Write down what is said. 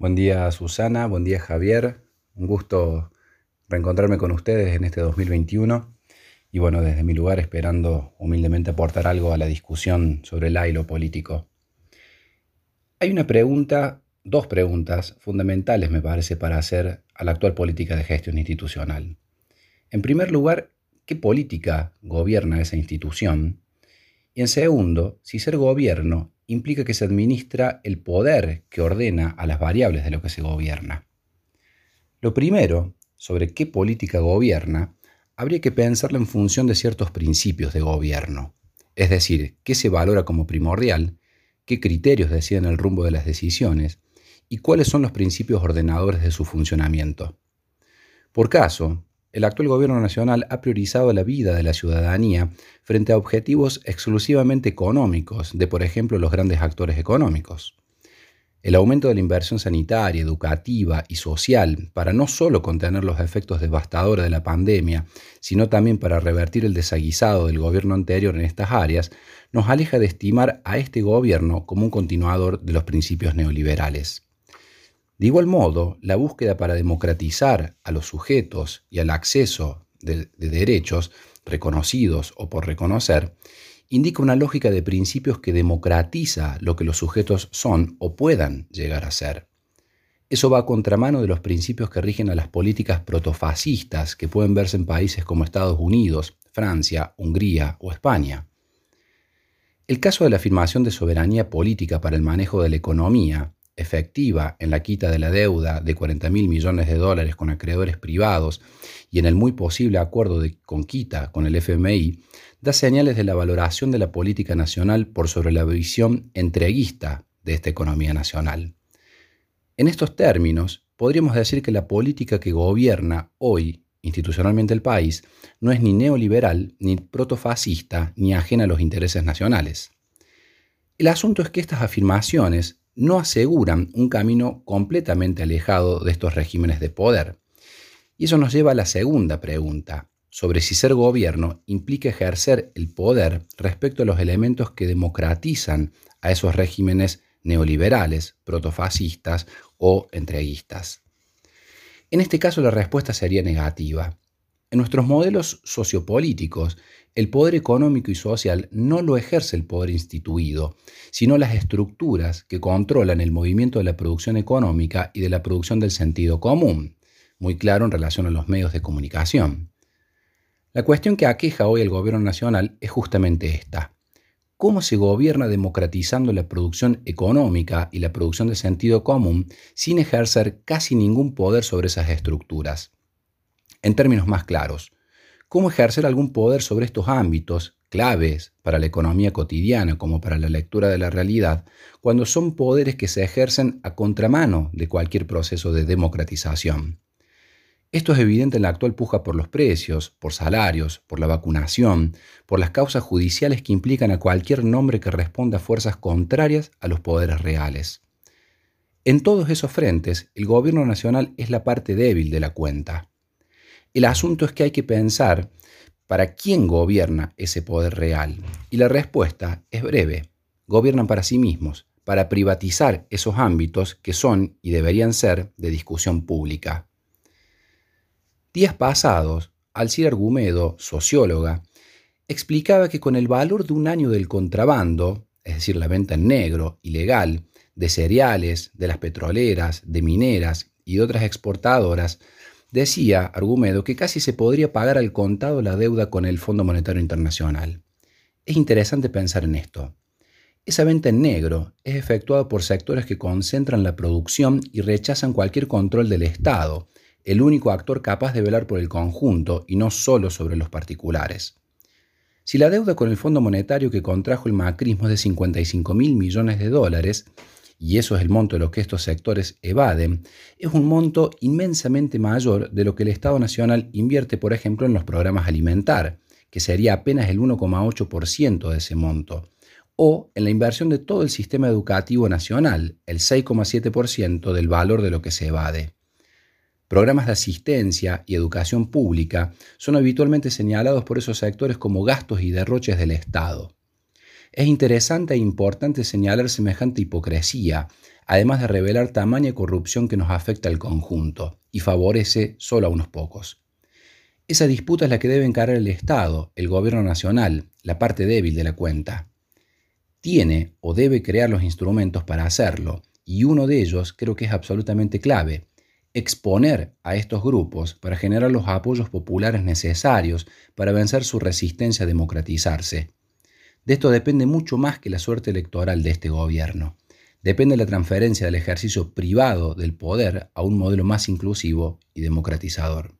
Buen día Susana, buen día Javier, un gusto reencontrarme con ustedes en este 2021 y bueno, desde mi lugar esperando humildemente aportar algo a la discusión sobre el hilo político. Hay una pregunta, dos preguntas fundamentales me parece para hacer a la actual política de gestión institucional. En primer lugar, ¿qué política gobierna esa institución? Y en segundo, si ser gobierno implica que se administra el poder que ordena a las variables de lo que se gobierna. Lo primero, sobre qué política gobierna, habría que pensarlo en función de ciertos principios de gobierno, es decir, qué se valora como primordial, qué criterios deciden el rumbo de las decisiones y cuáles son los principios ordenadores de su funcionamiento. Por caso, el actual gobierno nacional ha priorizado la vida de la ciudadanía frente a objetivos exclusivamente económicos de, por ejemplo, los grandes actores económicos. El aumento de la inversión sanitaria, educativa y social para no solo contener los efectos devastadores de la pandemia, sino también para revertir el desaguisado del gobierno anterior en estas áreas, nos aleja de estimar a este gobierno como un continuador de los principios neoliberales. De igual modo, la búsqueda para democratizar a los sujetos y al acceso de, derechos reconocidos o por reconocer indica una lógica de principios que democratiza lo que los sujetos son o puedan llegar a ser. Eso va a contramano de los principios que rigen a las políticas protofascistas que pueden verse en países como Estados Unidos, Francia, Hungría o España. El caso de la afirmación de soberanía política para el manejo de la economía efectiva en la quita de la deuda de 40 mil millones de dólares con acreedores privados y en el muy posible acuerdo de conquita con el FMI, da señales de la valoración de la política nacional por sobre la visión entreguista de esta economía nacional. En estos términos, podríamos decir que la política que gobierna hoy institucionalmente el país no es ni neoliberal, ni protofascista, ni ajena a los intereses nacionales. El asunto es que estas afirmaciones no aseguran un camino completamente alejado de estos regímenes de poder. Y eso nos lleva a la segunda pregunta, sobre si ser gobierno implica ejercer el poder respecto a los elementos que democratizan a esos regímenes neoliberales, protofascistas o entreguistas. En este caso la respuesta sería negativa. En nuestros modelos sociopolíticos, el poder económico y social no lo ejerce el poder instituido, sino las estructuras que controlan el movimiento de la producción económica y de la producción del sentido común, muy claro en relación a los medios de comunicación. La cuestión que aqueja hoy el gobierno nacional es justamente esta. ¿Cómo se gobierna democratizando la producción económica y la producción de sentido común sin ejercer casi ningún poder sobre esas estructuras? En términos más claros, ¿cómo ejercer algún poder sobre estos ámbitos claves para la economía cotidiana como para la lectura de la realidad, cuando son poderes que se ejercen a contramano de cualquier proceso de democratización? Esto es evidente en la actual puja por los precios, por salarios, por la vacunación, por las causas judiciales que implican a cualquier nombre que responda a fuerzas contrarias a los poderes reales. En todos esos frentes, el gobierno nacional es la parte débil de la cuenta. El asunto es que hay que pensar para quién gobierna ese poder real. Y la respuesta es breve. Gobiernan para sí mismos, para privatizar esos ámbitos que son y deberían ser de discusión pública. Días pasados, Alcira Argumedo, socióloga, explicaba que con el valor de un año del contrabando, es decir, la venta en negro, ilegal, de cereales, de las petroleras, de mineras y de otras exportadoras, Decía Argumedo que casi se podría pagar al contado la deuda con el Fondo Monetario Internacional. Es interesante pensar en esto. Esa venta en negro es efectuada por sectores que concentran la producción y rechazan cualquier control del Estado, el único actor capaz de velar por el conjunto y no solo sobre los particulares. Si la deuda con el Fondo Monetario que contrajo el macrismo es de 55 mil millones de dólares, y eso es el monto de lo que estos sectores evaden, es un monto inmensamente mayor de lo que el Estado Nacional invierte, por ejemplo, en los programas alimentar, que sería apenas el 1,8% de ese monto, o en la inversión de todo el sistema educativo nacional, el 6,7% del valor de lo que se evade. Programas de asistencia y educación pública son habitualmente señalados por esos sectores como gastos y derroches del Estado. Es interesante e importante señalar semejante hipocresía, además de revelar tamaña corrupción que nos afecta al conjunto y favorece solo a unos pocos. Esa disputa es la que debe encarar el Estado, el gobierno nacional, la parte débil de la cuenta. Tiene o debe crear los instrumentos para hacerlo, y uno de ellos creo que es absolutamente clave, exponer a estos grupos para generar los apoyos populares necesarios para vencer su resistencia a democratizarse. De esto depende mucho más que la suerte electoral de este gobierno. Depende la transferencia del ejercicio privado del poder a un modelo más inclusivo y democratizador.